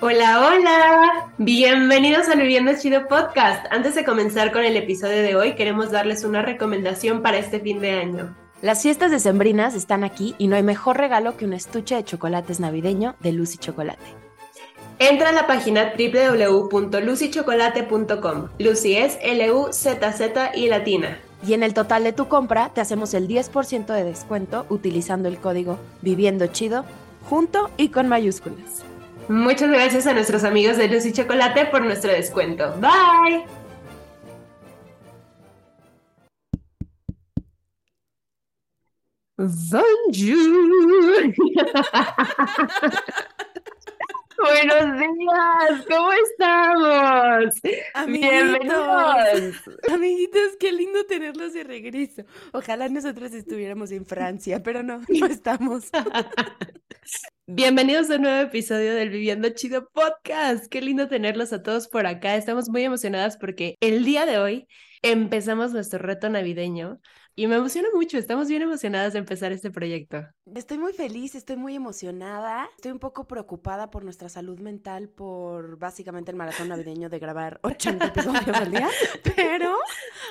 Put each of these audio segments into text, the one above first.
Hola, hola. Bienvenidos al Viviendo Chido Podcast. Antes de comenzar con el episodio de hoy, queremos darles una recomendación para este fin de año. Las fiestas decembrinas están aquí y no hay mejor regalo que un estuche de chocolates navideño de Lucy Chocolate. Entra a la página www.lucychocolate.com. Lucy es L-U-Z-Z y latina. Y en el total de tu compra te hacemos el 10% de descuento utilizando el código Viviendo Chido junto y con mayúsculas. Muchas gracias a nuestros amigos de Lucy Chocolate por nuestro descuento. Bye. Buenos días, ¿cómo estamos? Bienvenidos. Amiguitos, qué lindo tenerlos de regreso. Ojalá nosotros estuviéramos en Francia, pero no, no estamos. Bienvenidos a un nuevo episodio del Viviendo Chido Podcast. Qué lindo tenerlos a todos por acá. Estamos muy emocionadas porque el día de hoy empezamos nuestro reto navideño y me emociona mucho. Estamos bien emocionadas de empezar este proyecto. Estoy muy feliz, estoy muy emocionada. Estoy un poco preocupada por nuestra salud mental, por básicamente el maratón navideño de grabar 80 episodios al día, pero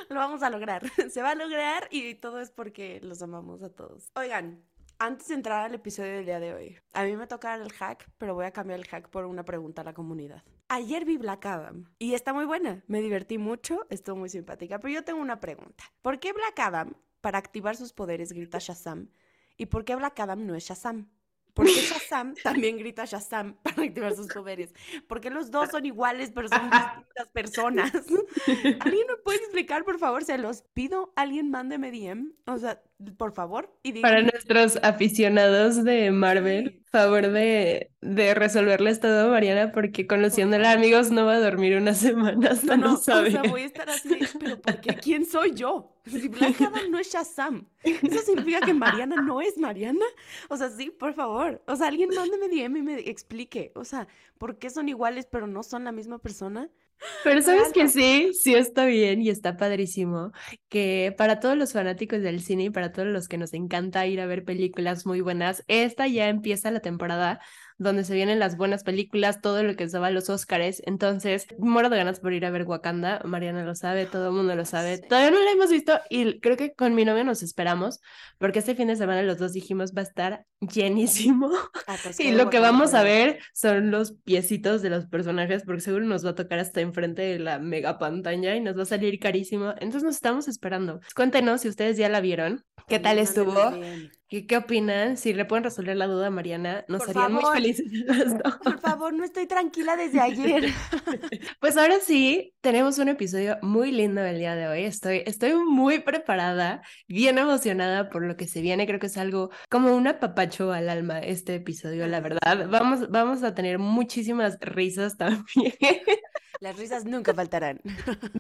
lo vamos a lograr. Se va a lograr y todo es porque los amamos a todos. Oigan, antes de entrar al episodio del día de hoy, a mí me toca el hack, pero voy a cambiar el hack por una pregunta a la comunidad. Ayer vi Black Adam y está muy buena, me divertí mucho, estuvo muy simpática, pero yo tengo una pregunta. ¿Por qué Black Adam, para activar sus poderes, grita Shazam? ¿Y por qué Black Adam no es Shazam? ¿Por qué Shazam también grita Shazam para activar sus poderes? Porque los dos son iguales, pero son distintas personas. ¿Alguien me puede explicar, por favor? Se los pido. Alguien mándeme DM. O sea, por favor. Y Para nuestros aficionados de Marvel, favor de, de resolverles todo, Mariana, porque conociéndola, amigos, no va a dormir unas semanas. No, no, o sea, voy a estar así, pero ¿por qué? ¿Quién soy yo? Si Black Adam no es Shazam, ¿eso significa que Mariana no es Mariana? O sea, sí, por favor. O sea, alguien mándeme DM y me explique. O sea, ¿por qué son iguales pero no son la misma persona? Pero sabes que sí, sí está bien y está padrísimo que para todos los fanáticos del cine y para todos los que nos encanta ir a ver películas muy buenas, esta ya empieza la temporada donde se vienen las buenas películas, todo lo que se va a los Oscars. Entonces, muero de ganas por ir a ver Wakanda. Mariana lo sabe, todo el mundo lo sabe. Todavía no la hemos visto y creo que con mi novio nos esperamos porque este fin de semana los dos dijimos va a estar llenísimo. Ah, pues y lo que vamos a ver son los piecitos de los personajes porque seguro nos va a tocar hasta enfrente de la mega pantalla y nos va a salir carísimo. Entonces nos estamos esperando. Cuéntenos si ustedes ya la vieron. ¿Qué tal estuvo? ¿Qué, ¿Qué, opinan? Si le pueden resolver la duda a Mariana, nos harían muy felices. Por favor, no estoy tranquila desde ayer. pues ahora sí, tenemos un episodio muy lindo el día de hoy. Estoy, estoy muy preparada, bien emocionada por lo que se viene. Creo que es algo como un apapacho al alma este episodio, la verdad. Vamos, vamos a tener muchísimas risas también. Las risas nunca faltarán.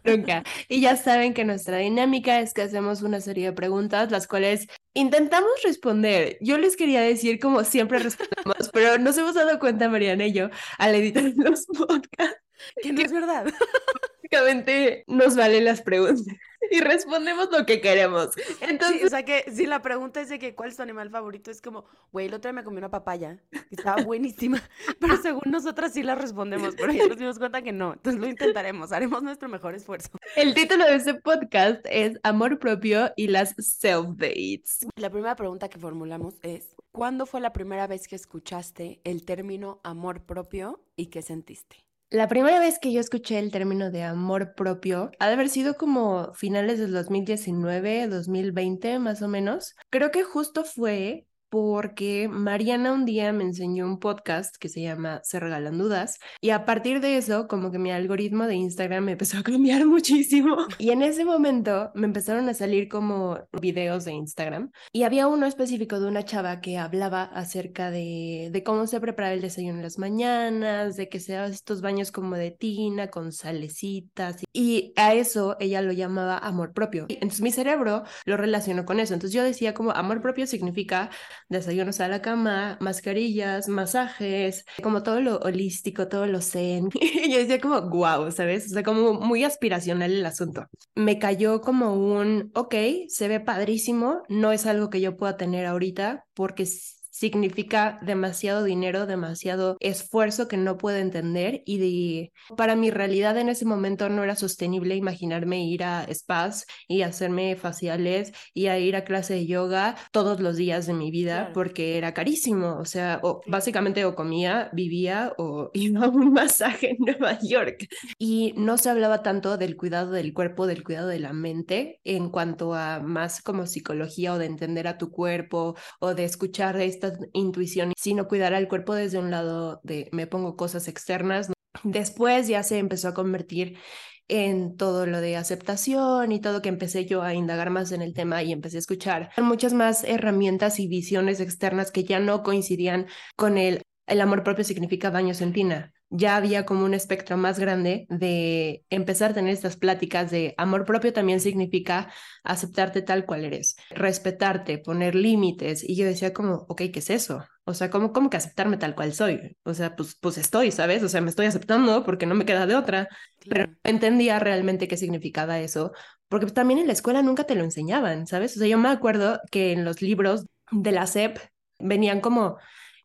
Nunca. Y ya saben que nuestra dinámica es que hacemos una serie de preguntas, las cuales intentamos responder. Yo les quería decir como siempre respondemos, pero nos hemos dado cuenta, Mariana y yo, al editar los podcasts. Que no es verdad. Básicamente nos valen las preguntas y respondemos lo que queremos. Entonces, o sea que si la pregunta es de que cuál es tu animal favorito, es como, güey, el otro día me comí una papaya, estaba buenísima, pero según nosotras sí la respondemos, pero ya nos dimos cuenta que no, entonces lo intentaremos, haremos nuestro mejor esfuerzo. El título de este podcast es Amor propio y las self-dates. La primera pregunta que formulamos es, ¿cuándo fue la primera vez que escuchaste el término amor propio y qué sentiste? La primera vez que yo escuché el término de amor propio ha de haber sido como finales del 2019, 2020 más o menos. Creo que justo fue porque Mariana un día me enseñó un podcast que se llama Se Regalan Dudas y a partir de eso como que mi algoritmo de Instagram me empezó a cambiar muchísimo y en ese momento me empezaron a salir como videos de Instagram y había uno específico de una chava que hablaba acerca de, de cómo se prepara el desayuno en las mañanas, de que se hace estos baños como de tina con salecitas y a eso ella lo llamaba amor propio. Entonces mi cerebro lo relacionó con eso. Entonces yo decía como amor propio significa desayunos a la cama, mascarillas, masajes, como todo lo holístico, todo lo zen. y yo decía como, wow, ¿sabes? O sea, como muy aspiracional el asunto. Me cayó como un, ok, se ve padrísimo, no es algo que yo pueda tener ahorita porque significa demasiado dinero, demasiado esfuerzo que no puedo entender y para mi realidad en ese momento no era sostenible imaginarme ir a spas y hacerme faciales y a ir a clase de yoga todos los días de mi vida porque era carísimo, o sea, o básicamente o comía, vivía o iba a un masaje en Nueva York. Y no se hablaba tanto del cuidado del cuerpo, del cuidado de la mente en cuanto a más como psicología o de entender a tu cuerpo o de escuchar esta intuición, sino cuidar al cuerpo desde un lado de me pongo cosas externas. Después ya se empezó a convertir en todo lo de aceptación y todo que empecé yo a indagar más en el tema y empecé a escuchar muchas más herramientas y visiones externas que ya no coincidían con el el amor propio significa baños en tina ya había como un espectro más grande de empezar a tener estas pláticas de amor propio también significa aceptarte tal cual eres, respetarte, poner límites. Y yo decía como, ok, ¿qué es eso? O sea, ¿cómo, cómo que aceptarme tal cual soy? O sea, pues, pues estoy, ¿sabes? O sea, me estoy aceptando porque no me queda de otra. Pero no entendía realmente qué significaba eso, porque también en la escuela nunca te lo enseñaban, ¿sabes? O sea, yo me acuerdo que en los libros de la SEP venían como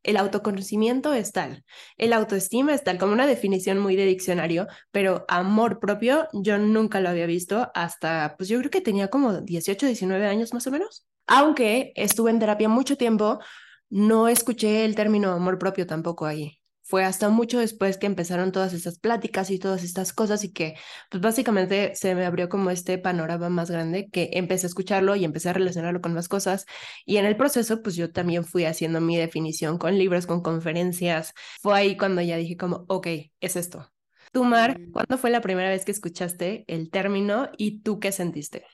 el autoconocimiento es tal, el autoestima es tal, como una definición muy de diccionario, pero amor propio yo nunca lo había visto hasta, pues yo creo que tenía como 18, 19 años más o menos. Aunque estuve en terapia mucho tiempo, no escuché el término amor propio tampoco ahí fue hasta mucho después que empezaron todas estas pláticas y todas estas cosas y que pues básicamente se me abrió como este panorama más grande que empecé a escucharlo y empecé a relacionarlo con más cosas y en el proceso pues yo también fui haciendo mi definición con libros, con conferencias. Fue ahí cuando ya dije como, ok, es esto. Tú, Mar, mm. ¿cuándo fue la primera vez que escuchaste el término y tú qué sentiste?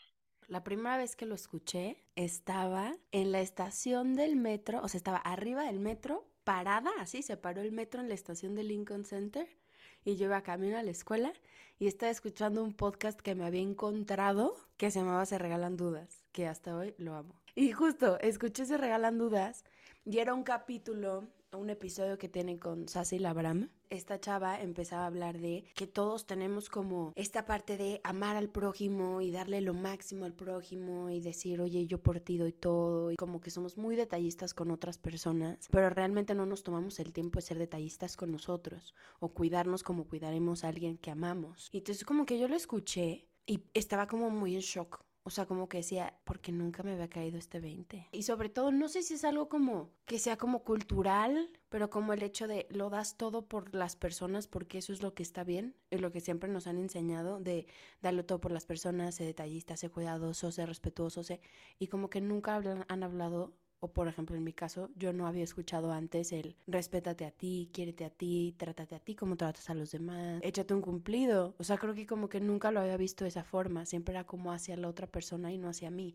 La primera vez que lo escuché estaba en la estación del metro, o sea, estaba arriba del metro parada, así, se paró el metro en la estación de Lincoln Center y yo iba camino a la escuela y estaba escuchando un podcast que me había encontrado que se llamaba Se Regalan Dudas, que hasta hoy lo amo. Y justo escuché Se Regalan Dudas y era un capítulo un episodio que tiene con Sassy Labram, esta chava empezaba a hablar de que todos tenemos como esta parte de amar al prójimo y darle lo máximo al prójimo y decir, oye, yo por ti doy todo y como que somos muy detallistas con otras personas, pero realmente no nos tomamos el tiempo de ser detallistas con nosotros o cuidarnos como cuidaremos a alguien que amamos. Y entonces como que yo lo escuché y estaba como muy en shock o sea, como que decía, porque nunca me había caído este 20. Y sobre todo, no sé si es algo como que sea como cultural, pero como el hecho de lo das todo por las personas porque eso es lo que está bien, es lo que siempre nos han enseñado de darlo todo por las personas, ser detallista, ser cuidadoso, ser respetuoso, ser... y como que nunca han hablado o por ejemplo en mi caso, yo no había escuchado antes el respétate a ti, quiérete a ti, trátate a ti como tratas a los demás, échate un cumplido. O sea, creo que como que nunca lo había visto de esa forma, siempre era como hacia la otra persona y no hacia mí.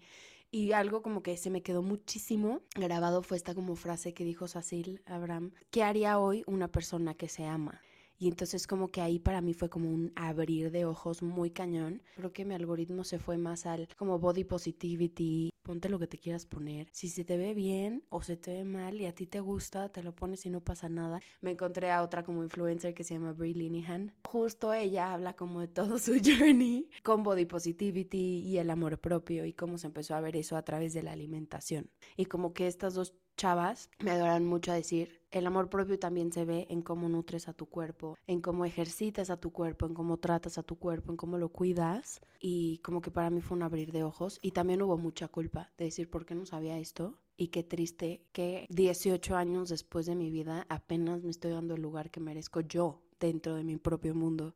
Y algo como que se me quedó muchísimo grabado fue esta como frase que dijo Sacil Abraham, ¿qué haría hoy una persona que se ama? Y entonces como que ahí para mí fue como un abrir de ojos muy cañón. Creo que mi algoritmo se fue más al como body positivity, ponte lo que te quieras poner. Si se te ve bien o se te ve mal y a ti te gusta, te lo pones y no pasa nada. Me encontré a otra como influencer que se llama Brie Linehan. Justo ella habla como de todo su journey con body positivity y el amor propio y cómo se empezó a ver eso a través de la alimentación. Y como que estas dos chavas me adoran mucho a decir, el amor propio también se ve en cómo nutres a tu cuerpo, en cómo ejercitas a tu cuerpo, en cómo tratas a tu cuerpo, en cómo lo cuidas. Y como que para mí fue un abrir de ojos. Y también hubo mucha culpa de decir, ¿por qué no sabía esto? Y qué triste que 18 años después de mi vida apenas me estoy dando el lugar que merezco yo dentro de mi propio mundo.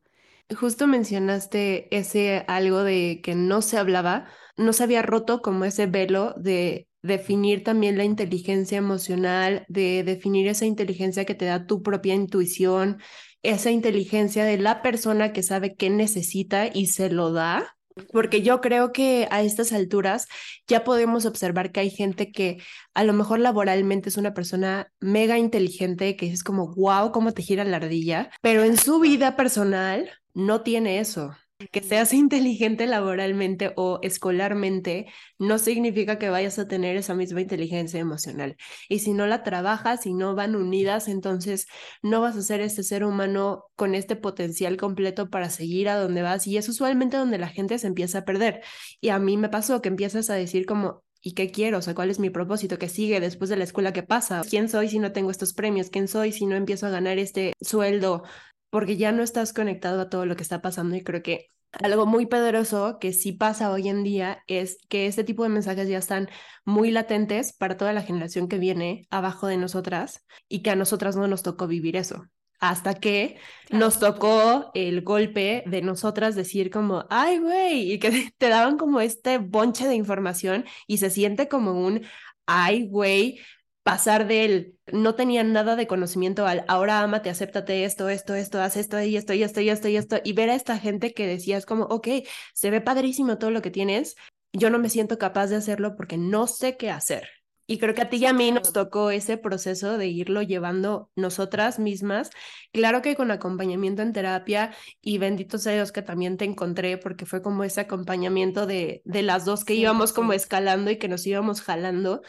Justo mencionaste ese algo de que no se hablaba, no se había roto como ese velo de definir también la inteligencia emocional, de definir esa inteligencia que te da tu propia intuición, esa inteligencia de la persona que sabe qué necesita y se lo da. Porque yo creo que a estas alturas ya podemos observar que hay gente que a lo mejor laboralmente es una persona mega inteligente, que es como, wow, cómo te gira la ardilla, pero en su vida personal no tiene eso. Que seas inteligente laboralmente o escolarmente no significa que vayas a tener esa misma inteligencia emocional. Y si no la trabajas, y no van unidas, entonces no vas a ser este ser humano con este potencial completo para seguir a donde vas. Y es usualmente donde la gente se empieza a perder. Y a mí me pasó que empiezas a decir como, ¿y qué quiero? O sea, ¿cuál es mi propósito? ¿Qué sigue después de la escuela? ¿Qué pasa? ¿Quién soy si no tengo estos premios? ¿Quién soy si no empiezo a ganar este sueldo? Porque ya no estás conectado a todo lo que está pasando y creo que algo muy poderoso que sí pasa hoy en día es que este tipo de mensajes ya están muy latentes para toda la generación que viene abajo de nosotras y que a nosotras no nos tocó vivir eso. Hasta que nos tocó el golpe de nosotras decir como, ay, güey, y que te daban como este bonche de información y se siente como un, ay, güey, pasar del no tenía nada de conocimiento al ahora amate, acéptate esto, esto, esto, haz esto y esto y esto y esto y esto y ver a esta gente que decías como, ok, se ve padrísimo todo lo que tienes, yo no me siento capaz de hacerlo porque no sé qué hacer. Y creo que a ti y a mí nos tocó ese proceso de irlo llevando nosotras mismas. Claro que con acompañamiento en terapia y bendito sea Dios que también te encontré porque fue como ese acompañamiento de, de las dos que íbamos como escalando y que nos íbamos jalando.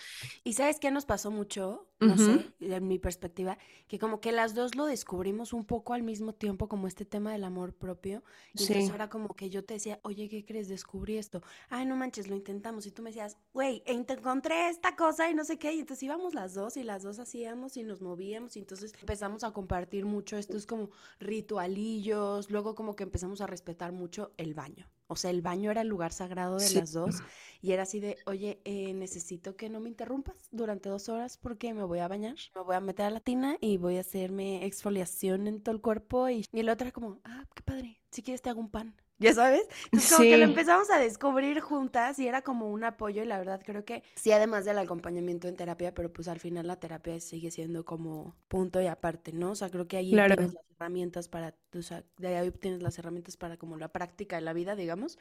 ¿Y sabes qué nos pasó mucho? No sé, en mi perspectiva, que como que las dos lo descubrimos un poco al mismo tiempo, como este tema del amor propio. Y entonces ahora como que yo te decía, oye, ¿qué crees? Descubrí esto. Ay, no manches, lo intentamos. Y tú me decías, güey, encontré esta cosa y no sé qué. Y entonces íbamos las dos y las dos hacíamos y nos movíamos. Y entonces empezamos a compartir mucho estos como ritualillos. Luego como que empezamos a respetar mucho el baño. O sea, el baño era el lugar sagrado de las dos. Y era así de, oye, eh, necesito que no me interrumpas durante dos horas porque me voy a bañar, me voy a meter a la tina y voy a hacerme exfoliación en todo el cuerpo. Y, y el otro era como, ah, qué padre, si quieres te hago un pan. ¿Ya sabes? Entonces, como que lo empezamos a descubrir juntas y era como un apoyo y la verdad creo que sí, además del acompañamiento en terapia, pero pues al final la terapia sigue siendo como punto y aparte, ¿no? O sea, creo que ahí tienes las herramientas para, o sea, de ahí obtienes las herramientas para como la práctica de la vida, digamos.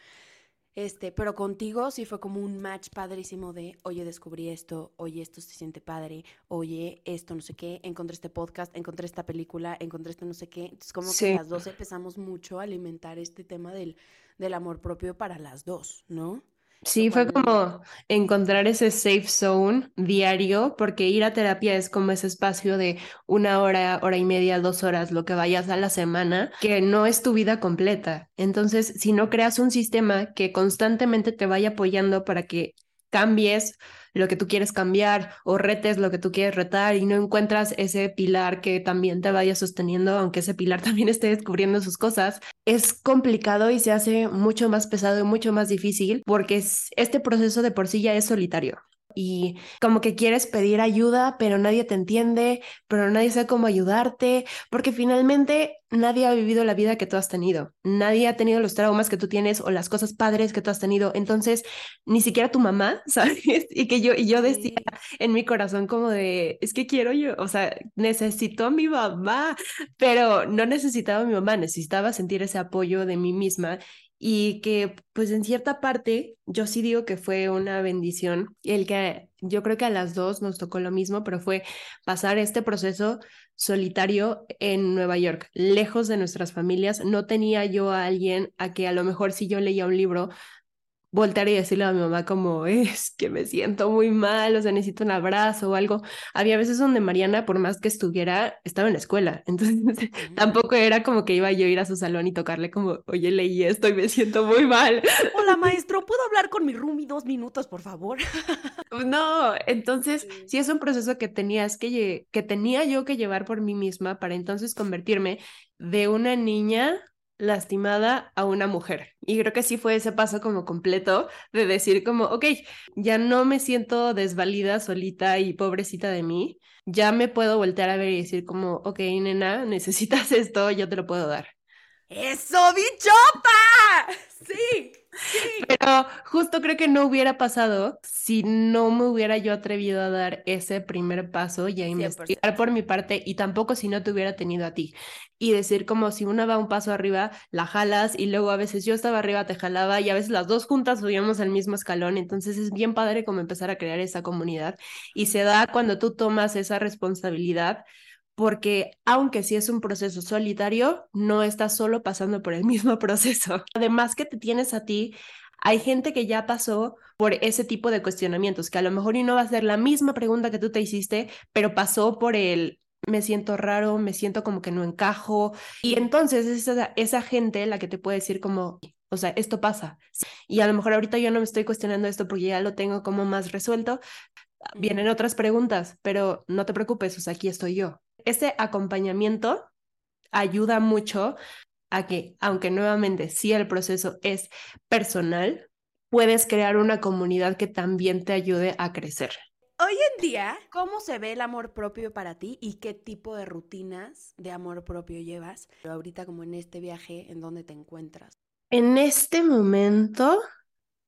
Este, pero contigo sí fue como un match padrísimo de, oye, descubrí esto, oye, esto se siente padre, oye, esto no sé qué, encontré este podcast, encontré esta película, encontré esto no sé qué. Entonces, como que las dos empezamos mucho a alimentar este tema del, del amor propio para las dos, ¿no? Sí, fue como encontrar ese safe zone diario, porque ir a terapia es como ese espacio de una hora, hora y media, dos horas, lo que vayas a la semana, que no es tu vida completa. Entonces, si no creas un sistema que constantemente te vaya apoyando para que cambies lo que tú quieres cambiar o retes lo que tú quieres retar y no encuentras ese pilar que también te vaya sosteniendo, aunque ese pilar también esté descubriendo sus cosas, es complicado y se hace mucho más pesado y mucho más difícil porque este proceso de por sí ya es solitario y como que quieres pedir ayuda, pero nadie te entiende, pero nadie sabe cómo ayudarte, porque finalmente nadie ha vivido la vida que tú has tenido, nadie ha tenido los traumas que tú tienes o las cosas padres que tú has tenido, entonces ni siquiera tu mamá, ¿sabes? Y que yo, y yo decía en mi corazón como de, es que quiero yo, o sea, necesito a mi mamá, pero no necesitaba a mi mamá, necesitaba sentir ese apoyo de mí misma y que pues en cierta parte yo sí digo que fue una bendición el que yo creo que a las dos nos tocó lo mismo, pero fue pasar este proceso solitario en Nueva York, lejos de nuestras familias. No tenía yo a alguien a que a lo mejor si yo leía un libro voltear y decirle a mi mamá como es que me siento muy mal, o sea, necesito un abrazo o algo. Había veces donde Mariana, por más que estuviera, estaba en la escuela, entonces tampoco era como que iba yo a ir a su salón y tocarle como, oye, leí esto y me siento muy mal. Hola, maestro, ¿puedo hablar con mi roomie dos minutos, por favor? no, entonces sí. es un proceso que tenías que, que tenía yo que llevar por mí misma para entonces convertirme de una niña lastimada a una mujer. Y creo que sí fue ese paso como completo de decir como, ok, ya no me siento desvalida, solita y pobrecita de mí, ya me puedo voltear a ver y decir como, ok, nena, necesitas esto, yo te lo puedo dar. ¡Eso, bichota! Sí. Pero justo creo que no hubiera pasado si no me hubiera yo atrevido a dar ese primer paso y a investigar por mi parte y tampoco si no te hubiera tenido a ti. Y decir como si una va un paso arriba, la jalas y luego a veces yo estaba arriba, te jalaba y a veces las dos juntas subíamos al mismo escalón. Entonces es bien padre como empezar a crear esa comunidad y se da cuando tú tomas esa responsabilidad porque aunque sí es un proceso solitario, no estás solo pasando por el mismo proceso. Además que te tienes a ti, hay gente que ya pasó por ese tipo de cuestionamientos, que a lo mejor y no va a ser la misma pregunta que tú te hiciste, pero pasó por el me siento raro, me siento como que no encajo. Y entonces es esa, esa gente la que te puede decir como, O sea, esto pasa. Y a lo mejor ahorita yo no me estoy cuestionando esto porque ya lo tengo como más resuelto. Vienen otras preguntas, pero no te preocupes, o sea, aquí estoy yo. Ese acompañamiento ayuda mucho a que, aunque nuevamente sí el proceso es personal, puedes crear una comunidad que también te ayude a crecer. Hoy en día, ¿cómo se ve el amor propio para ti y qué tipo de rutinas de amor propio llevas? Pero ahorita como en este viaje, ¿en dónde te encuentras? En este momento,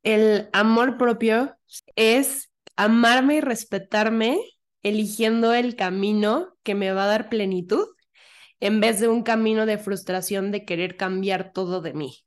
el amor propio es amarme y respetarme, eligiendo el camino que me va a dar plenitud en vez de un camino de frustración de querer cambiar todo de mí.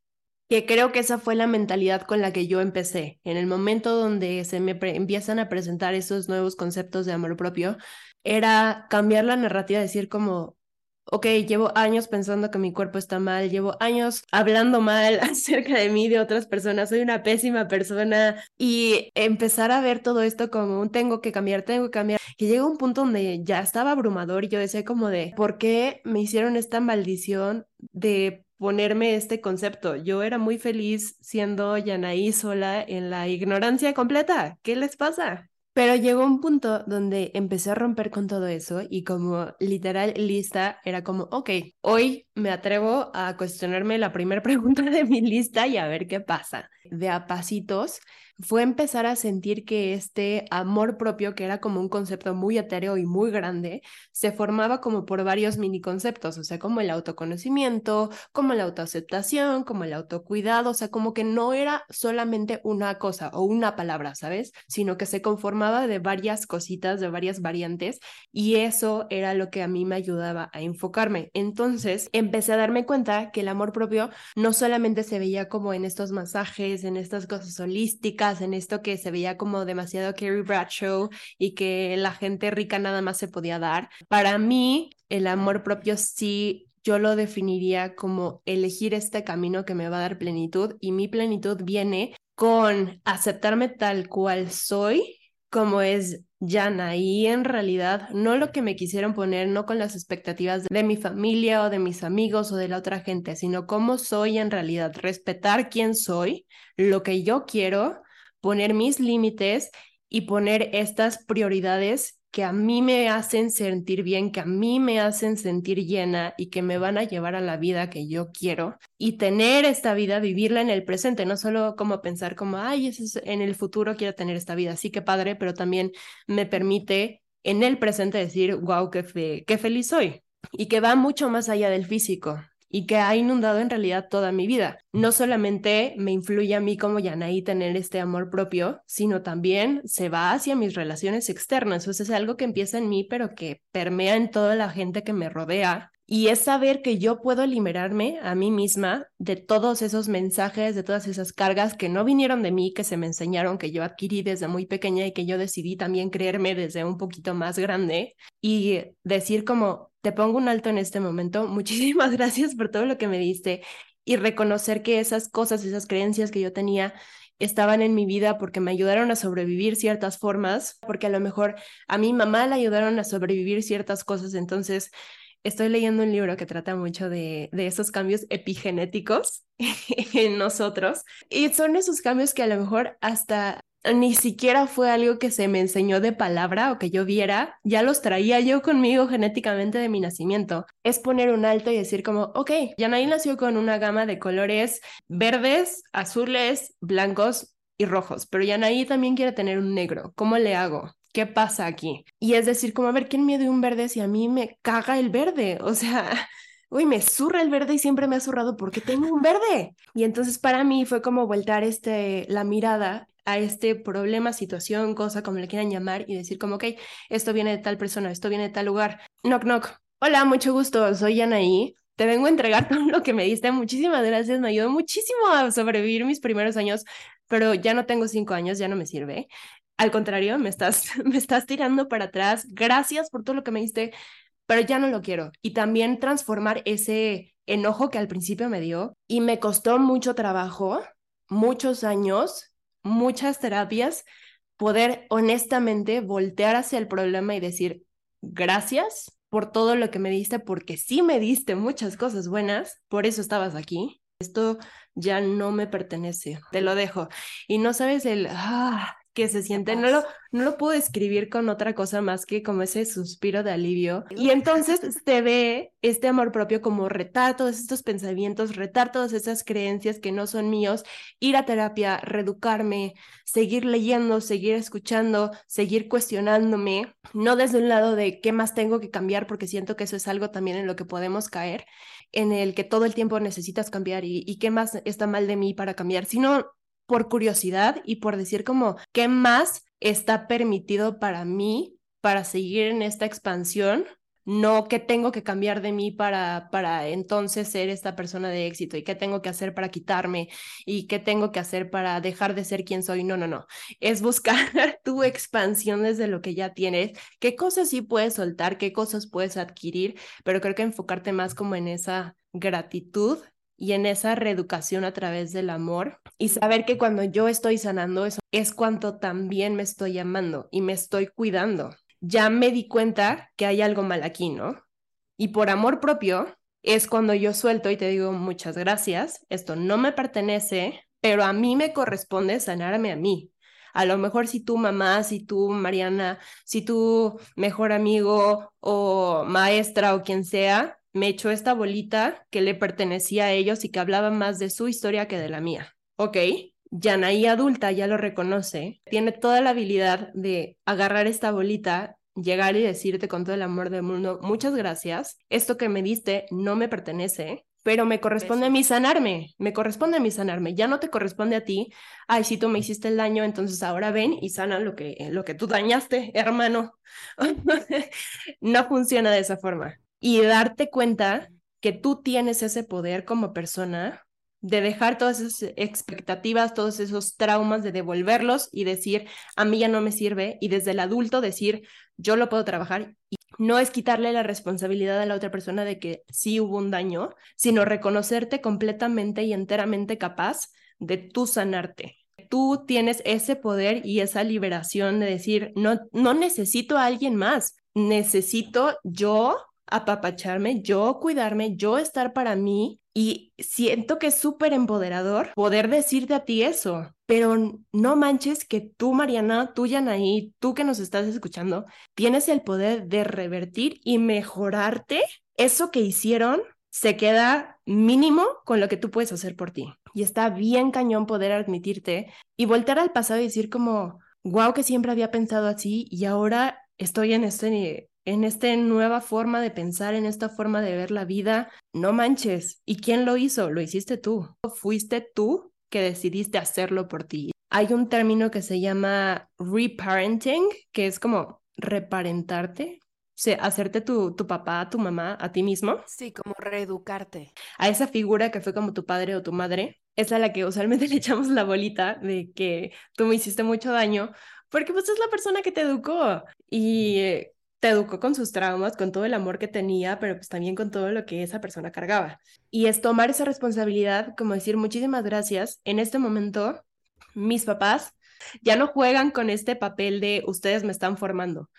Que creo que esa fue la mentalidad con la que yo empecé. En el momento donde se me empiezan a presentar esos nuevos conceptos de amor propio, era cambiar la narrativa, decir como, ok, llevo años pensando que mi cuerpo está mal, llevo años hablando mal acerca de mí, de otras personas, soy una pésima persona y empezar a ver todo esto como un tengo que cambiar, tengo que cambiar, que llega un punto donde ya estaba abrumador y yo decía como de, ¿por qué me hicieron esta maldición de ponerme este concepto? Yo era muy feliz siendo Yanaí sola en la ignorancia completa. ¿Qué les pasa? Pero llegó un punto donde empecé a romper con todo eso y como literal lista era como, ok, hoy me atrevo a cuestionarme la primera pregunta de mi lista y a ver qué pasa. De a pasitos fue empezar a sentir que este amor propio, que era como un concepto muy etéreo y muy grande, se formaba como por varios mini conceptos, o sea, como el autoconocimiento, como la autoaceptación, como el autocuidado, o sea, como que no era solamente una cosa o una palabra, ¿sabes? Sino que se conformaba de varias cositas, de varias variantes, y eso era lo que a mí me ayudaba a enfocarme. Entonces, empecé a darme cuenta que el amor propio no solamente se veía como en estos masajes, en estas cosas holísticas, en esto que se veía como demasiado Carrie Bradshaw y que la gente rica nada más se podía dar. Para mí, el amor propio sí yo lo definiría como elegir este camino que me va a dar plenitud y mi plenitud viene con aceptarme tal cual soy, como es Yana, y en realidad no lo que me quisieron poner, no con las expectativas de mi familia o de mis amigos o de la otra gente, sino cómo soy en realidad, respetar quién soy, lo que yo quiero poner mis límites y poner estas prioridades que a mí me hacen sentir bien, que a mí me hacen sentir llena y que me van a llevar a la vida que yo quiero. Y tener esta vida, vivirla en el presente, no solo como pensar como, ay, en el futuro quiero tener esta vida, sí que padre, pero también me permite en el presente decir, wow, qué, qué feliz soy. Y que va mucho más allá del físico, y que ha inundado en realidad toda mi vida. No solamente me influye a mí como Yanaí tener este amor propio, sino también se va hacia mis relaciones externas. Eso es algo que empieza en mí, pero que permea en toda la gente que me rodea. Y es saber que yo puedo liberarme a mí misma de todos esos mensajes, de todas esas cargas que no vinieron de mí, que se me enseñaron, que yo adquirí desde muy pequeña y que yo decidí también creerme desde un poquito más grande. Y decir como, te pongo un alto en este momento. Muchísimas gracias por todo lo que me diste y reconocer que esas cosas, esas creencias que yo tenía estaban en mi vida porque me ayudaron a sobrevivir ciertas formas, porque a lo mejor a mi mamá le ayudaron a sobrevivir ciertas cosas. Entonces, estoy leyendo un libro que trata mucho de, de esos cambios epigenéticos en nosotros. Y son esos cambios que a lo mejor hasta ni siquiera fue algo que se me enseñó de palabra o que yo viera, ya los traía yo conmigo genéticamente de mi nacimiento. Es poner un alto y decir como, ok, Yanaí nació con una gama de colores verdes, azules, blancos y rojos, pero Yanaí también quiere tener un negro. ¿Cómo le hago? ¿Qué pasa aquí? Y es decir, como, a ver, ¿quién me dio un verde si a mí me caga el verde? O sea, uy, me zurra el verde y siempre me ha zurrado porque tengo un verde. Y entonces para mí fue como voltar este, la mirada a este problema, situación, cosa, como le quieran llamar, y decir como, ok, esto viene de tal persona, esto viene de tal lugar. Knock, knock. Hola, mucho gusto, soy Anaí. Te vengo a entregar todo lo que me diste. Muchísimas gracias, me ayudó muchísimo a sobrevivir mis primeros años, pero ya no tengo cinco años, ya no me sirve. Al contrario, me estás, me estás tirando para atrás. Gracias por todo lo que me diste, pero ya no lo quiero. Y también transformar ese enojo que al principio me dio y me costó mucho trabajo, muchos años, muchas terapias, poder honestamente voltear hacia el problema y decir, gracias por todo lo que me diste, porque sí me diste muchas cosas buenas, por eso estabas aquí. esto ya no me pertenece, te lo dejo. Y no sabes el, ah, que se siente, no lo, no lo puedo describir con otra cosa más que como ese suspiro de alivio. Y entonces te ve este amor propio como retar todos estos pensamientos, retar todas esas creencias que no son míos, ir a terapia, reeducarme, seguir leyendo, seguir escuchando, seguir cuestionándome, no desde un lado de qué más tengo que cambiar, porque siento que eso es algo también en lo que podemos caer, en el que todo el tiempo necesitas cambiar y, y qué más está mal de mí para cambiar, sino por curiosidad y por decir como, ¿qué más está permitido para mí para seguir en esta expansión? No qué tengo que cambiar de mí para, para entonces ser esta persona de éxito y qué tengo que hacer para quitarme y qué tengo que hacer para dejar de ser quien soy. No, no, no. Es buscar tu expansión desde lo que ya tienes, qué cosas sí puedes soltar, qué cosas puedes adquirir, pero creo que enfocarte más como en esa gratitud y en esa reeducación a través del amor y saber que cuando yo estoy sanando eso es cuanto también me estoy amando y me estoy cuidando. Ya me di cuenta que hay algo mal aquí, ¿no? Y por amor propio es cuando yo suelto y te digo muchas gracias, esto no me pertenece, pero a mí me corresponde sanarme a mí. A lo mejor si tú mamá, si tú Mariana, si tu mejor amigo o maestra o quien sea, me echó esta bolita que le pertenecía a ellos y que hablaba más de su historia que de la mía. Ok, Yanaí adulta ya lo reconoce, tiene toda la habilidad de agarrar esta bolita, llegar y decirte con todo el amor del mundo, muchas gracias, esto que me diste no me pertenece, pero me corresponde a mí sanarme, me corresponde a mí sanarme, ya no te corresponde a ti, ay, si tú me hiciste el daño, entonces ahora ven y sana lo que, lo que tú dañaste, hermano. no funciona de esa forma y darte cuenta que tú tienes ese poder como persona de dejar todas esas expectativas, todos esos traumas, de devolverlos y decir, a mí ya no me sirve, y desde el adulto decir, yo lo puedo trabajar. Y no es quitarle la responsabilidad a la otra persona de que sí hubo un daño, sino reconocerte completamente y enteramente capaz de tú sanarte. Tú tienes ese poder y esa liberación de decir, no, no necesito a alguien más, necesito yo apapacharme, yo cuidarme, yo estar para mí y siento que es súper empoderador poder decirte a ti eso, pero no manches que tú, Mariana, tú, Yanaí, tú que nos estás escuchando, tienes el poder de revertir y mejorarte. Eso que hicieron se queda mínimo con lo que tú puedes hacer por ti. Y está bien cañón poder admitirte y voltear al pasado y decir como, wow, que siempre había pensado así y ahora estoy en este en esta nueva forma de pensar, en esta forma de ver la vida, no manches. ¿Y quién lo hizo? Lo hiciste tú. Fuiste tú que decidiste hacerlo por ti. Hay un término que se llama reparenting, que es como reparentarte, o sea, hacerte tu, tu papá, tu mamá, a ti mismo. Sí, como reeducarte. A esa figura que fue como tu padre o tu madre, es a la que usualmente le echamos la bolita de que tú me hiciste mucho daño, porque pues es la persona que te educó. Y eh, te educó con sus traumas, con todo el amor que tenía, pero pues también con todo lo que esa persona cargaba. Y es tomar esa responsabilidad, como decir muchísimas gracias. En este momento, mis papás ya no juegan con este papel de ustedes me están formando.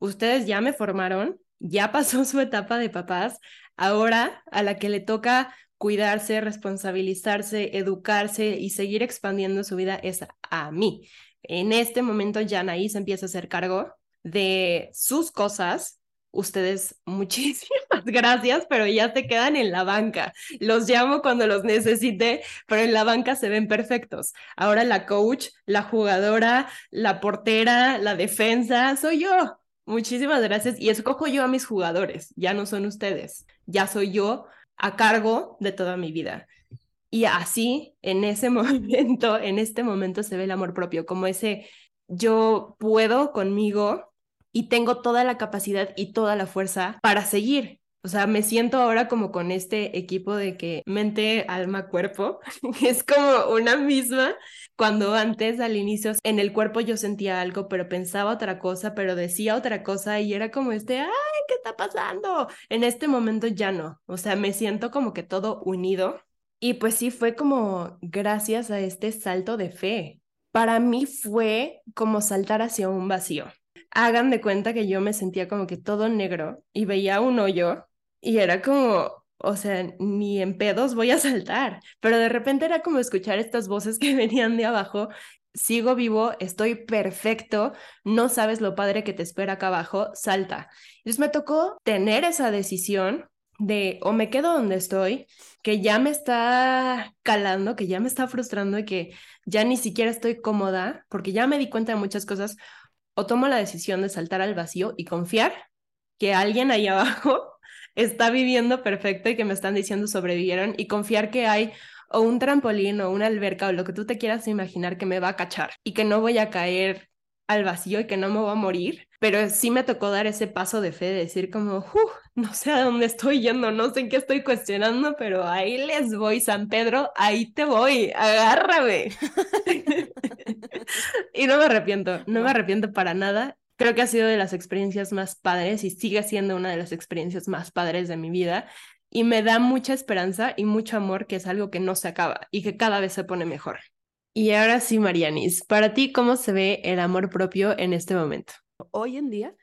Ustedes ya me formaron, ya pasó su etapa de papás, ahora a la que le toca cuidarse, responsabilizarse, educarse y seguir expandiendo su vida es a mí. En este momento, Janaí se empieza a hacer cargo de sus cosas, ustedes muchísimas gracias, pero ya te quedan en la banca. Los llamo cuando los necesite, pero en la banca se ven perfectos. Ahora la coach, la jugadora, la portera, la defensa, soy yo. Muchísimas gracias. Y escojo yo a mis jugadores, ya no son ustedes, ya soy yo a cargo de toda mi vida. Y así, en ese momento, en este momento se ve el amor propio, como ese yo puedo conmigo y tengo toda la capacidad y toda la fuerza para seguir. O sea, me siento ahora como con este equipo de que mente, alma, cuerpo, es como una misma. Cuando antes al inicio en el cuerpo yo sentía algo, pero pensaba otra cosa, pero decía otra cosa y era como este, ay, ¿qué está pasando? En este momento ya no. O sea, me siento como que todo unido. Y pues sí, fue como gracias a este salto de fe. Para mí fue como saltar hacia un vacío hagan de cuenta que yo me sentía como que todo negro y veía un hoyo y era como, o sea, ni en pedos voy a saltar, pero de repente era como escuchar estas voces que venían de abajo, sigo vivo, estoy perfecto, no sabes lo padre que te espera acá abajo, salta. Entonces me tocó tener esa decisión de o me quedo donde estoy, que ya me está calando, que ya me está frustrando y que ya ni siquiera estoy cómoda, porque ya me di cuenta de muchas cosas, o tomo la decisión de saltar al vacío y confiar que alguien ahí abajo está viviendo perfecto y que me están diciendo sobrevivieron y confiar que hay o un trampolín o una alberca o lo que tú te quieras imaginar que me va a cachar y que no voy a caer al vacío y que no me voy a morir, pero sí me tocó dar ese paso de fe de decir como, no sé a dónde estoy yendo, no sé en qué estoy cuestionando, pero ahí les voy, San Pedro, ahí te voy, agárrame. y no me arrepiento, no me arrepiento para nada. Creo que ha sido de las experiencias más padres y sigue siendo una de las experiencias más padres de mi vida. Y me da mucha esperanza y mucho amor que es algo que no se acaba y que cada vez se pone mejor. Y ahora sí, Marianis, para ti, ¿cómo se ve el amor propio en este momento? Hoy en día,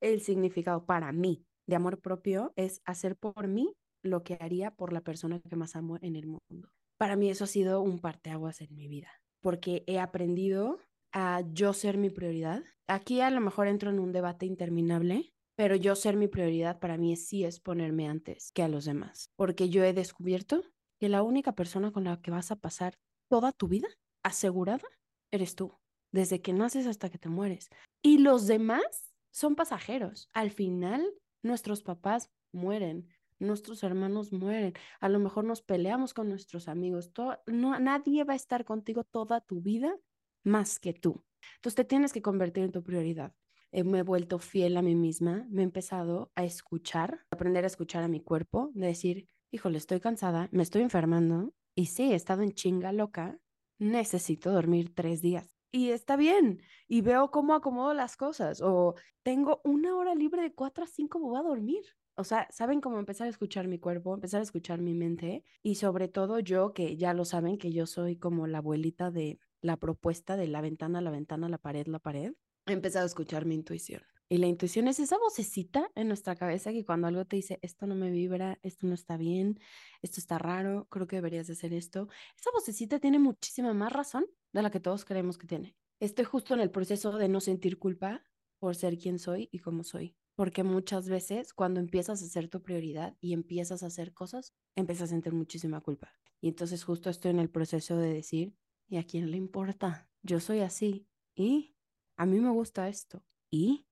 el significado para mí de amor propio es hacer por mí lo que haría por la persona que más amo en el mundo. Para mí eso ha sido un parteaguas en mi vida, porque he aprendido a yo ser mi prioridad. Aquí a lo mejor entro en un debate interminable, pero yo ser mi prioridad para mí sí es ponerme antes que a los demás, porque yo he descubierto que la única persona con la que vas a pasar toda tu vida asegurada eres tú, desde que naces hasta que te mueres. Y los demás son pasajeros. Al final, nuestros papás mueren, nuestros hermanos mueren, a lo mejor nos peleamos con nuestros amigos, no, nadie va a estar contigo toda tu vida más que tú. Entonces te tienes que convertir en tu prioridad. Eh, me he vuelto fiel a mí misma, me he empezado a escuchar, aprender a escuchar a mi cuerpo, de decir, híjole, estoy cansada, me estoy enfermando y sí, he estado en chinga loca, necesito dormir tres días. Y está bien, y veo cómo acomodo las cosas, o tengo una hora libre de cuatro a cinco, voy a dormir. O sea, saben cómo empezar a escuchar mi cuerpo, empezar a escuchar mi mente, y sobre todo yo, que ya lo saben, que yo soy como la abuelita de la propuesta de la ventana, la ventana, la pared, la pared, he empezado a escuchar mi intuición. Y la intuición es esa vocecita en nuestra cabeza que cuando algo te dice, esto no me vibra, esto no está bien, esto está raro, creo que deberías de hacer esto, esa vocecita tiene muchísima más razón de la que todos creemos que tiene. Estoy justo en el proceso de no sentir culpa por ser quien soy y cómo soy. Porque muchas veces cuando empiezas a ser tu prioridad y empiezas a hacer cosas, empiezas a sentir muchísima culpa. Y entonces justo estoy en el proceso de decir, ¿y a quién le importa? Yo soy así y a mí me gusta esto y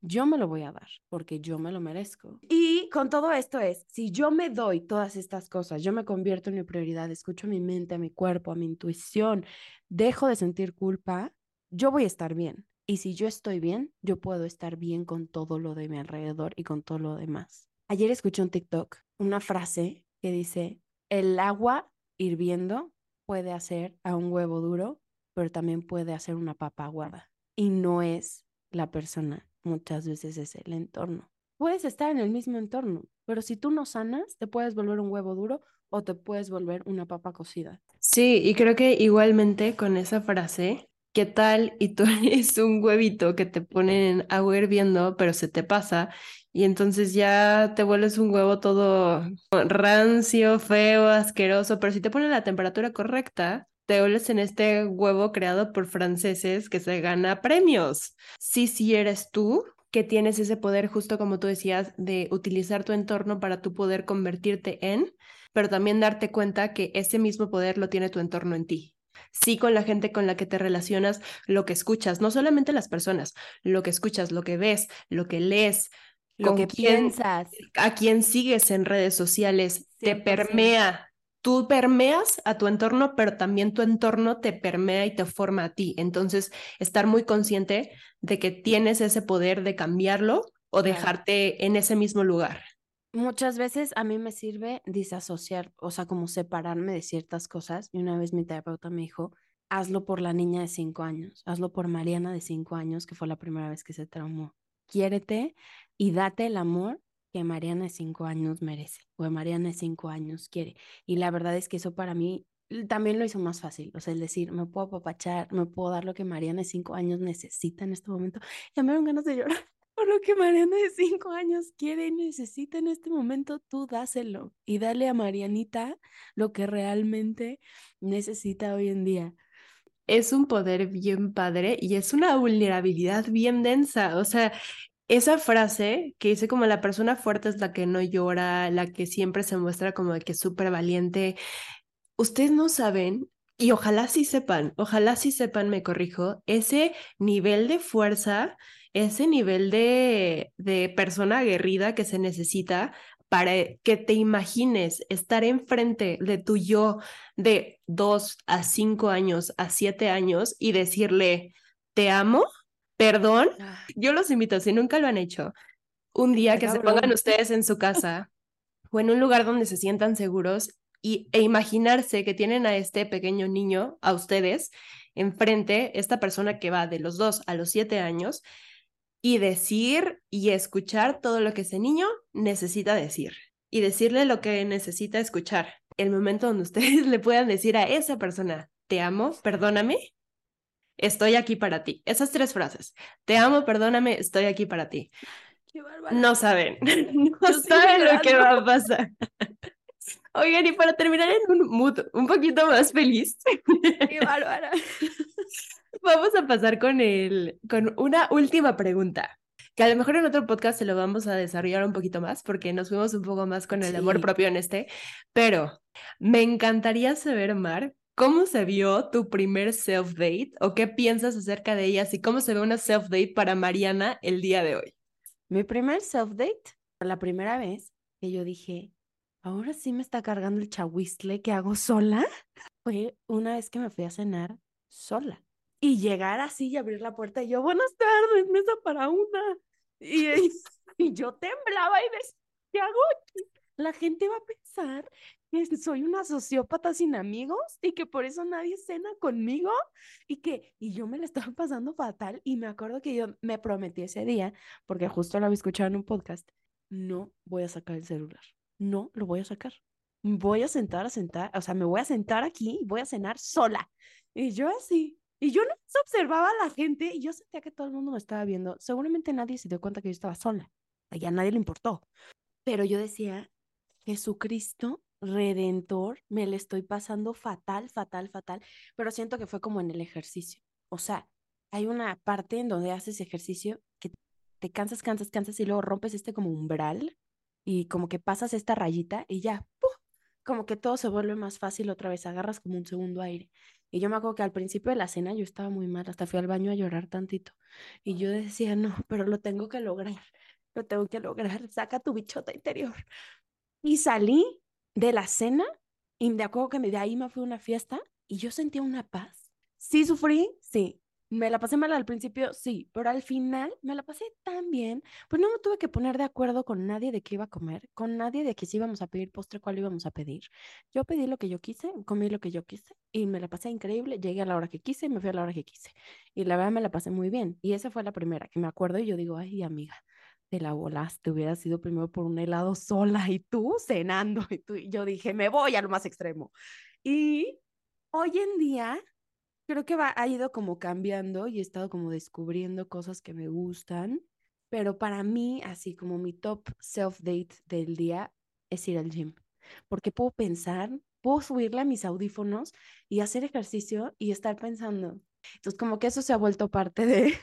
yo me lo voy a dar porque yo me lo merezco. Y con todo esto es, si yo me doy todas estas cosas, yo me convierto en mi prioridad, escucho a mi mente, a mi cuerpo, a mi intuición, dejo de sentir culpa, yo voy a estar bien. Y si yo estoy bien, yo puedo estar bien con todo lo de mi alrededor y con todo lo demás. Ayer escuché un TikTok, una frase que dice, el agua hirviendo puede hacer a un huevo duro, pero también puede hacer una papa aguada. Y no es la persona muchas veces es el entorno. Puedes estar en el mismo entorno, pero si tú no sanas, te puedes volver un huevo duro o te puedes volver una papa cocida. Sí, y creo que igualmente con esa frase, ¿qué tal? Y tú eres un huevito que te ponen agua hirviendo, pero se te pasa y entonces ya te vuelves un huevo todo rancio, feo, asqueroso, pero si te ponen la temperatura correcta, te vuelves en este huevo creado por franceses que se gana premios. Sí, sí eres tú que tienes ese poder, justo como tú decías, de utilizar tu entorno para tu poder convertirte en, pero también darte cuenta que ese mismo poder lo tiene tu entorno en ti. Sí, con la gente con la que te relacionas, lo que escuchas, no solamente las personas, lo que escuchas, lo que ves, lo que lees, lo que piensas, a quién sigues en redes sociales, te permea tú permeas a tu entorno, pero también tu entorno te permea y te forma a ti. Entonces, estar muy consciente de que tienes ese poder de cambiarlo o dejarte en ese mismo lugar. Muchas veces a mí me sirve disasociar, o sea, como separarme de ciertas cosas. Y una vez mi terapeuta me dijo, hazlo por la niña de cinco años, hazlo por Mariana de cinco años, que fue la primera vez que se traumó. Quiérete y date el amor que Mariana de cinco años merece o Mariana de cinco años quiere. Y la verdad es que eso para mí también lo hizo más fácil. O sea, el decir, me puedo apapachar, me puedo dar lo que Mariana de cinco años necesita en este momento. Ya me dieron ganas de llorar. Por lo que Mariana de cinco años quiere y necesita en este momento, tú dáselo y dale a Marianita lo que realmente necesita hoy en día. Es un poder bien padre y es una vulnerabilidad bien densa. O sea, esa frase que dice como la persona fuerte es la que no llora, la que siempre se muestra como de que es súper valiente. Ustedes no saben y ojalá sí sepan, ojalá sí sepan, me corrijo, ese nivel de fuerza, ese nivel de, de persona aguerrida que se necesita para que te imagines estar enfrente de tu yo de dos a cinco años, a siete años y decirle, te amo, perdón. Ah. Yo los invito, si nunca lo han hecho, un día que se pongan ustedes en su casa o en un lugar donde se sientan seguros y, e imaginarse que tienen a este pequeño niño, a ustedes, enfrente, esta persona que va de los dos a los siete años, y decir y escuchar todo lo que ese niño necesita decir y decirle lo que necesita escuchar. El momento donde ustedes le puedan decir a esa persona, te amo, perdóname, estoy aquí para ti. Esas tres frases, te amo, perdóname, estoy aquí para ti. Qué. No saben, no Yo saben lo que va a pasar. Oigan, y para terminar en un mood un poquito más feliz, Qué bárbara. vamos a pasar con, el, con una última pregunta, que a lo mejor en otro podcast se lo vamos a desarrollar un poquito más, porque nos fuimos un poco más con el amor propio en este, pero me encantaría saber, Mar, ¿cómo se vio tu primer self-date o qué piensas acerca de ellas y cómo se ve una self-date para Mariana el día de hoy? Mi primer self-date, la primera vez que yo dije, ahora sí me está cargando el chahuistle que hago sola, fue una vez que me fui a cenar sola. Y llegar así y abrir la puerta y yo, buenas tardes, mesa para una. Y, y- y yo temblaba y decía, ¿qué hago? La gente va a pensar soy una sociópata sin amigos y que por eso nadie cena conmigo y que y yo me la estaba pasando fatal y me acuerdo que yo me prometí ese día porque justo lo había escuchado en un podcast, no voy a sacar el celular, no lo voy a sacar. Voy a sentar a sentar, o sea, me voy a sentar aquí y voy a cenar sola. Y yo así, y yo no observaba a la gente y yo sentía que todo el mundo me estaba viendo. Seguramente nadie se dio cuenta que yo estaba sola, y a nadie le importó. Pero yo decía, Jesucristo redentor, me le estoy pasando fatal, fatal, fatal, pero siento que fue como en el ejercicio. O sea, hay una parte en donde haces ejercicio que te cansas, cansas, cansas y luego rompes este como umbral y como que pasas esta rayita y ya, ¡puf! como que todo se vuelve más fácil otra vez, agarras como un segundo aire. Y yo me acuerdo que al principio de la cena yo estaba muy mal, hasta fui al baño a llorar tantito. Y yo decía, no, pero lo tengo que lograr, lo tengo que lograr, saca tu bichota interior. Y salí de la cena y me acuerdo que de ahí me fui a una fiesta y yo sentía una paz. Sí sufrí, sí. Me la pasé mal al principio, sí, pero al final me la pasé tan bien, pues no me tuve que poner de acuerdo con nadie de qué iba a comer, con nadie de que si íbamos a pedir postre, cuál íbamos a pedir. Yo pedí lo que yo quise, comí lo que yo quise y me la pasé increíble, llegué a la hora que quise y me fui a la hora que quise. Y la verdad me la pasé muy bien. Y esa fue la primera que me acuerdo y yo digo, ay amiga, te la volaste, hubieras ido primero por un helado sola y tú cenando. Y, tú, y yo dije, me voy a lo más extremo. Y hoy en día creo que va, ha ido como cambiando y he estado como descubriendo cosas que me gustan. Pero para mí, así como mi top self-date del día es ir al gym. Porque puedo pensar, puedo subirle a mis audífonos y hacer ejercicio y estar pensando. Entonces, como que eso se ha vuelto parte de,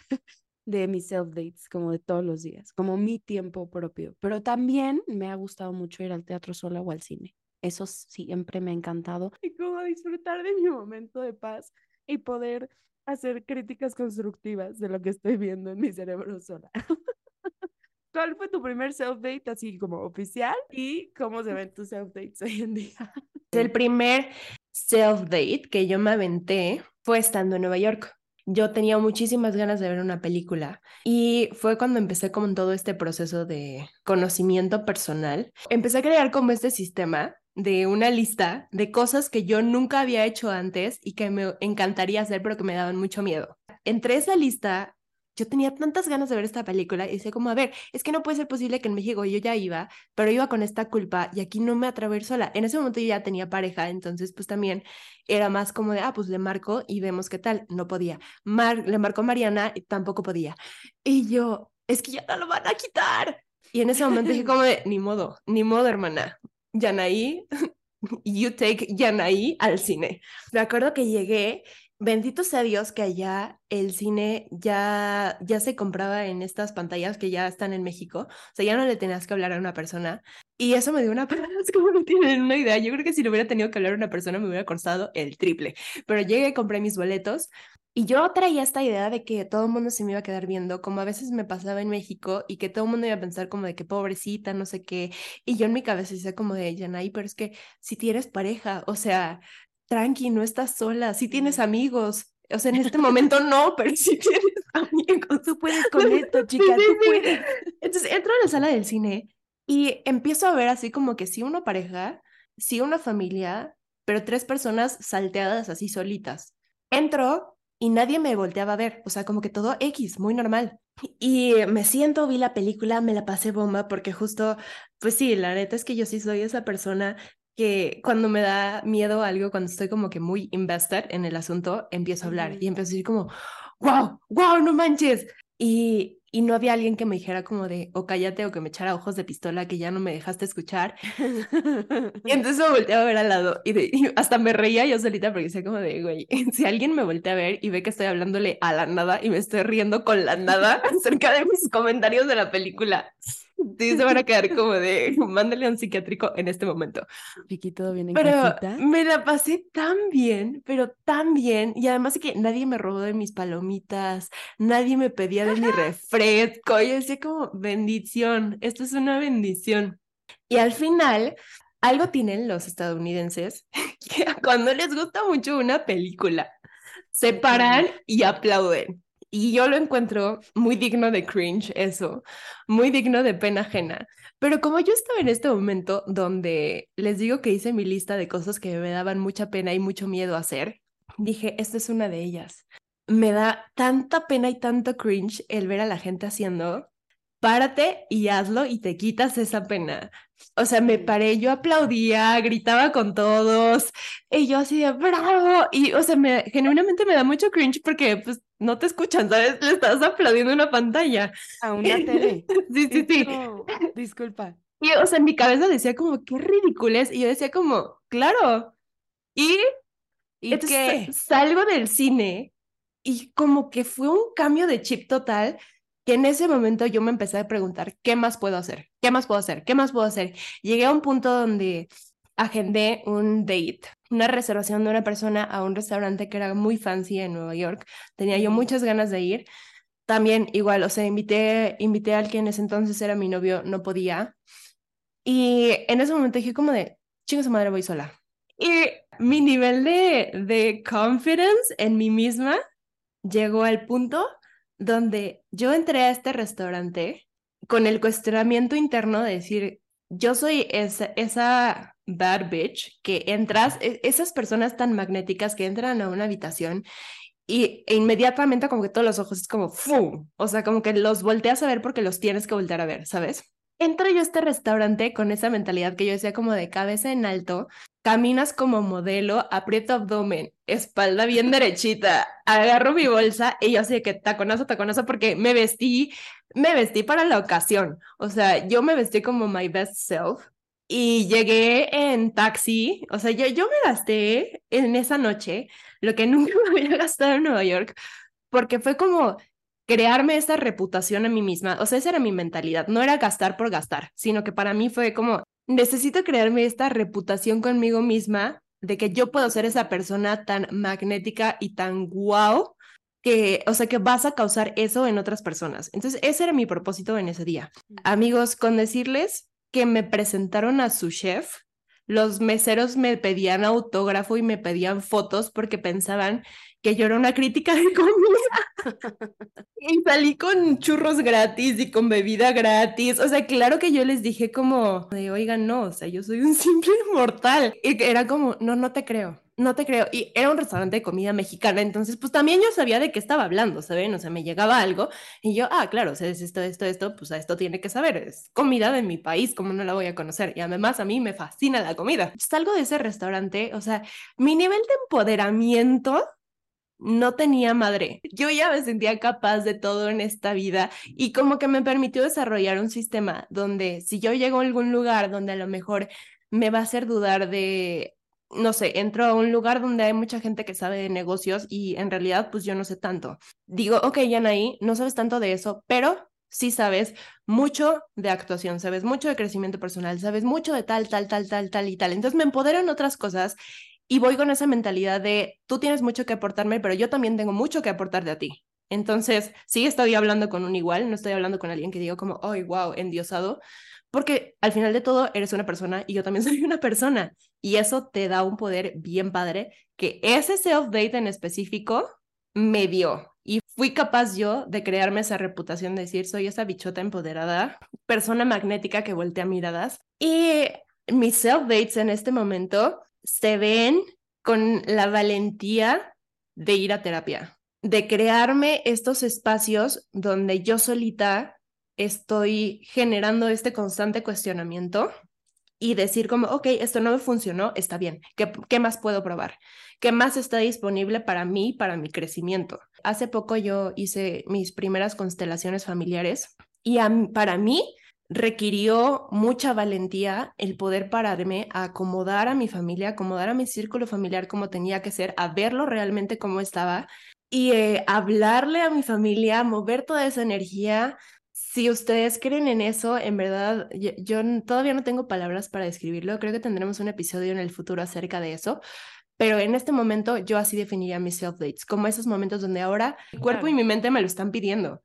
de mis self-dates, como de todos los días, como mi tiempo propio. Pero también me ha gustado mucho ir al teatro sola o al cine. Eso siempre me ha encantado. Y como disfrutar de mi momento de paz y poder hacer críticas constructivas de lo que estoy viendo en mi cerebro sola. ¿Cuál fue tu primer self-date así como oficial? ¿Y cómo se ven tus self-dates hoy en día? El primer self-date que yo me aventé fue estando en Nueva York. Yo tenía muchísimas ganas de ver una película y fue cuando empecé como en todo este proceso de conocimiento personal. Empecé a crear como este sistema de una lista de cosas que yo nunca había hecho antes y que me encantaría hacer, pero que me daban mucho miedo. Entre esa lista, yo tenía tantas ganas de ver esta película y decía como, a ver, es que no puede ser posible que en México yo ya iba, pero iba con esta culpa y aquí no me atrevo a sola. En ese momento yo ya tenía pareja, entonces pues también era más como de, ah, pues le marco y vemos qué tal. No podía. Mar le marcó Mariana y tampoco podía. Y yo, es que ya no lo van a quitar. Y en ese momento dije como de, ni modo, ni modo, hermana. Yanaí, you take Yanaí al cine. Me acuerdo que llegué Bendito sea Dios que allá el cine ya, ya se compraba en estas pantallas que ya están en México. O sea, ya no le tenías que hablar a una persona. Y eso me dio una es como no tienen una idea. Yo creo que si le hubiera tenido que hablar a una persona me hubiera costado el triple. Pero llegué, compré mis boletos y yo traía esta idea de que todo el mundo se me iba a quedar viendo, como a veces me pasaba en México y que todo el mundo iba a pensar como de que pobrecita, no sé qué. Y yo en mi cabeza decía como de, Yanay, pero es que si tienes pareja, o sea, tranqui, no estás sola, si tienes amigos. O sea, en este momento no, pero si tienes amigos. Tú puedes con esto, chica, tú puedes. Entonces entro a la sala del cine y empiezo a ver así como que sí una pareja, sí una familia, pero tres personas salteadas así solitas. Entro y nadie me volteaba a ver, o sea, como que todo X, muy normal. Y me siento, vi la película, me la pasé bomba porque justo, pues sí, la neta es que yo sí soy esa persona que cuando me da miedo algo, cuando estoy como que muy invested en el asunto, empiezo a hablar y empiezo a decir como, wow, wow, no manches. Y, y no había alguien que me dijera como de, o cállate, o que me echara ojos de pistola que ya no me dejaste escuchar. y entonces me volteé a ver al lado y, y, hasta me reía yo solita porque decía como de, güey, si alguien me voltea a ver y ve que estoy hablándole a la nada y me estoy riendo con la nada acerca de mis comentarios de la película, Sí, se van a quedar como de, mándale a un psiquiátrico en este momento. Vicky, ¿todo bien en Pero casita? me la pasé tan bien, pero tan bien. Y además de que nadie me robó de mis palomitas, nadie me pedía de mi refresco. Yo decía como, bendición, esto es una bendición. Y al final, algo tienen los estadounidenses que cuando les gusta mucho una película, se paran y aplauden. Y yo lo encuentro muy digno de cringe, eso, muy digno de pena ajena. Pero como yo estaba en este momento donde les digo que hice mi lista de cosas que me daban mucha pena y mucho miedo hacer, dije, esta es una de ellas. Me da tanta pena y tanto cringe el ver a la gente haciendo párate y hazlo y te quitas esa pena. O sea, me paré, yo aplaudía, gritaba con todos, y yo así de bravo, y o sea, me, genuinamente me da mucho cringe porque pues no te escuchan, ¿sabes? Le estás aplaudiendo una pantalla. A una tele. sí, sí, sí. Disculpa. Y o sea, en mi cabeza decía como, qué ridículo es, y yo decía como, claro. Y, ¿Y entonces qué? salgo del cine y como que fue un cambio de chip total que en ese momento yo me empecé a preguntar, ¿qué más puedo hacer? ¿Qué más puedo hacer? ¿Qué más puedo hacer? Llegué a un punto donde agendé un date, una reservación de una persona a un restaurante que era muy fancy en Nueva York. Tenía yo muchas ganas de ir. También igual, o sea, invité, invité a en ese entonces era mi novio, no podía. Y en ese momento dije como de, chingo su madre, voy sola. Y mi nivel de, de confidence en mí misma llegó al punto donde yo entré a este restaurante con el cuestionamiento interno de decir, yo soy esa, esa bad bitch que entras, esas personas tan magnéticas que entran a una habitación y e inmediatamente como que todos los ojos es como ¡fum! O sea, como que los volteas a ver porque los tienes que voltear a ver, ¿sabes? Entro yo a este restaurante con esa mentalidad que yo decía como de cabeza en alto, caminas como modelo, aprieto abdomen, espalda bien derechita, agarro mi bolsa y yo así de que taconazo, taconazo, porque me vestí, me vestí para la ocasión. O sea, yo me vestí como my best self y llegué en taxi. O sea, yo, yo me gasté en esa noche lo que nunca me había gastado en Nueva York, porque fue como crearme esta reputación a mí misma. O sea, esa era mi mentalidad. No era gastar por gastar, sino que para mí fue como, necesito crearme esta reputación conmigo misma de que yo puedo ser esa persona tan magnética y tan guau que, o sea, que vas a causar eso en otras personas. Entonces, ese era mi propósito en ese día. Amigos, con decirles que me presentaron a su chef, los meseros me pedían autógrafo y me pedían fotos porque pensaban que yo era una crítica de comida. y salí con churros gratis y con bebida gratis. O sea, claro que yo les dije como, de, oigan, no, o sea, yo soy un simple mortal. Y era como, no, no te creo. No te creo. Y era un restaurante de comida mexicana, entonces pues también yo sabía de qué estaba hablando, ¿saben? O sea, me llegaba algo y yo, ah, claro, o sea, es esto, esto, esto, pues a esto tiene que saber, es comida de mi país, ¿cómo no la voy a conocer? Y además a mí me fascina la comida. Salgo de ese restaurante, o sea, mi nivel de empoderamiento no tenía madre. Yo ya me sentía capaz de todo en esta vida y como que me permitió desarrollar un sistema donde si yo llego a algún lugar donde a lo mejor me va a hacer dudar de, no sé, entro a un lugar donde hay mucha gente que sabe de negocios y en realidad pues yo no sé tanto. Digo, ok, Yanaí, no sabes tanto de eso, pero sí sabes mucho de actuación, sabes mucho de crecimiento personal, sabes mucho de tal, tal, tal, tal, tal y tal. Entonces me empodero en otras cosas y voy con esa mentalidad de, tú tienes mucho que aportarme, pero yo también tengo mucho que aportarte a ti. Entonces, sí estoy hablando con un igual, no estoy hablando con alguien que diga como, oh, wow, endiosado, porque al final de todo eres una persona y yo también soy una persona. Y eso te da un poder bien padre que ese self-date en específico me dio. Y fui capaz yo de crearme esa reputación de decir, soy esa bichota empoderada, persona magnética que voltea miradas. Y mis self-dates en este momento se ven con la valentía de ir a terapia, de crearme estos espacios donde yo solita estoy generando este constante cuestionamiento y decir como, ok, esto no me funcionó, está bien, ¿qué, qué más puedo probar? ¿Qué más está disponible para mí, para mi crecimiento? Hace poco yo hice mis primeras constelaciones familiares y para mí requirió mucha valentía el poder pararme a acomodar a mi familia, acomodar a mi círculo familiar como tenía que ser, a verlo realmente como estaba y eh, hablarle a mi familia, mover toda esa energía. Si ustedes creen en eso, en verdad, yo, yo todavía no tengo palabras para describirlo. Creo que tendremos un episodio en el futuro acerca de eso. Pero en este momento yo así definiría mis self-dates, como esos momentos donde ahora mi cuerpo y mi mente me lo están pidiendo.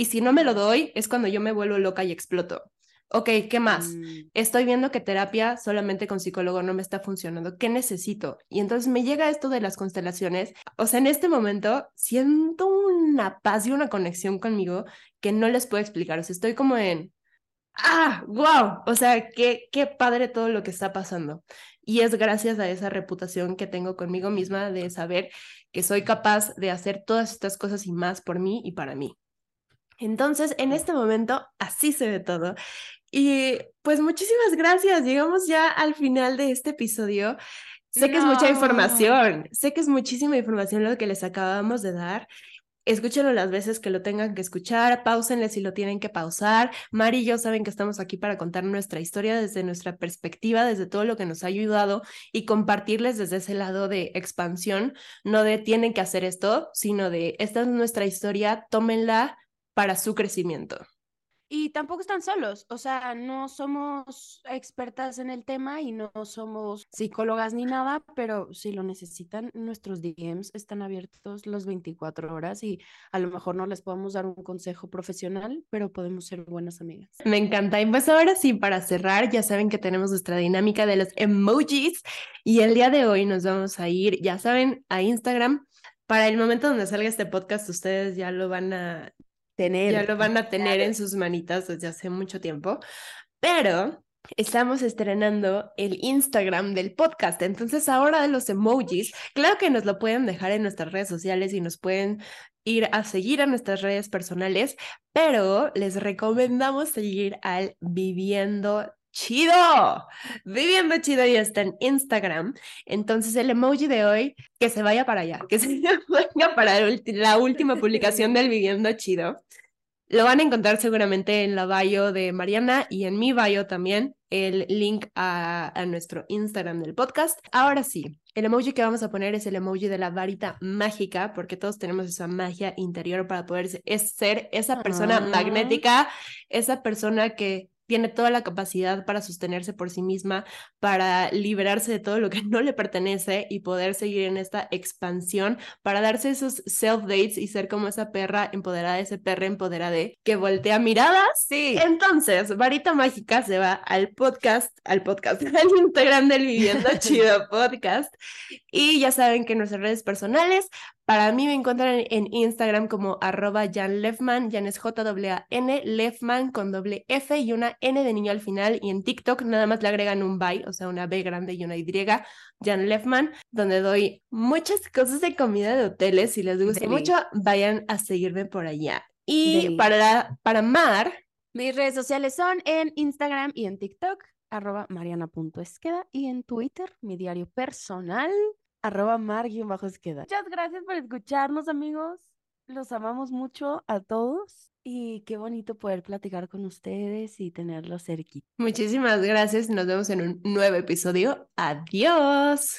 Y si no me lo doy, es cuando yo me vuelvo loca y exploto. Ok, ¿qué más? Mm. Estoy viendo que terapia solamente con psicólogo no me está funcionando. ¿Qué necesito? Y entonces me llega esto de las constelaciones. O sea, en este momento siento una paz y una conexión conmigo que no les puedo explicar. O sea, estoy como en, ah, wow. O sea, qué, qué padre todo lo que está pasando. Y es gracias a esa reputación que tengo conmigo misma de saber que soy capaz de hacer todas estas cosas y más por mí y para mí. Entonces, en este momento, así se ve todo. Y pues muchísimas gracias. Llegamos ya al final de este episodio. Sé que es mucha información, sé que es muchísima información lo que les acabamos de dar. Escúchenlo las veces que lo tengan que escuchar, pausenle si lo tienen que pausar. Mari y yo saben que estamos aquí para contar nuestra historia desde nuestra perspectiva, desde todo lo que nos ha ayudado y compartirles desde ese lado de expansión, no de tienen que hacer esto, sino de esta es nuestra historia, tómenla, para su crecimiento. Y tampoco están solos, o sea, no somos expertas en el tema y no somos psicólogas ni nada, pero si lo necesitan, nuestros DMs están abiertos las 24 horas y a lo mejor no les podemos dar un consejo profesional, pero podemos ser buenas amigas. Me encanta. Y pues ahora sí, para cerrar, ya saben que tenemos nuestra dinámica de los emojis y el día de hoy nos vamos a ir, ya saben, a Instagram. Para el momento donde salga este podcast, ustedes ya lo van a ya lo van a tener en sus manitas desde hace mucho tiempo, pero estamos estrenando el Instagram del podcast. Entonces, ahora de los emojis, claro que nos lo pueden dejar en nuestras redes sociales y nos pueden ir a seguir a nuestras redes personales, pero les recomendamos seguir al Viviendo Chido. Viviendo Chido ya está en Instagram. Entonces el emoji de hoy, que se vaya para allá, que se vaya para la última publicación del Viviendo Chido. Lo van a encontrar seguramente en la bio de Mariana y en mi bio también, el link a, nuestro Instagram del podcast. Ahora sí, el emoji que vamos a poner es el emoji de la varita mágica, porque todos tenemos esa magia interior para poder ser esa persona ah. magnética, esa persona que tiene toda la capacidad para sostenerse por sí misma, para liberarse de todo lo que no le pertenece y poder seguir en esta expansión, para darse esos self-dates y ser como esa perra empoderada, ese perra empoderada que voltea miradas. Sí. Entonces, Varita Mágica se va al podcast, al podcast, al Instagram del Viviendo Chido Podcast. Y ya saben que nuestras redes personales para mí me encuentran en Instagram como arroba Jan Lefman, Jan es J-A-N, Lefman con doble F y una N de niño al final. Y en TikTok nada más le agregan un by, o sea, una B grande y una Y, Jan Lefman, donde doy muchas cosas de comida de hoteles. Si les gusta mucho, vayan a seguirme por allá. Y para, para Mar. Mis redes sociales son en Instagram y en TikTok, arroba mariana.esqueda y en Twitter, mi diario personal, arroba mar-esqueda. Muchas gracias por escucharnos, amigos. Los amamos mucho a todos y qué bonito poder platicar con ustedes y tenerlos cerquita. Muchísimas gracias. Nos vemos en un nuevo episodio. Adiós.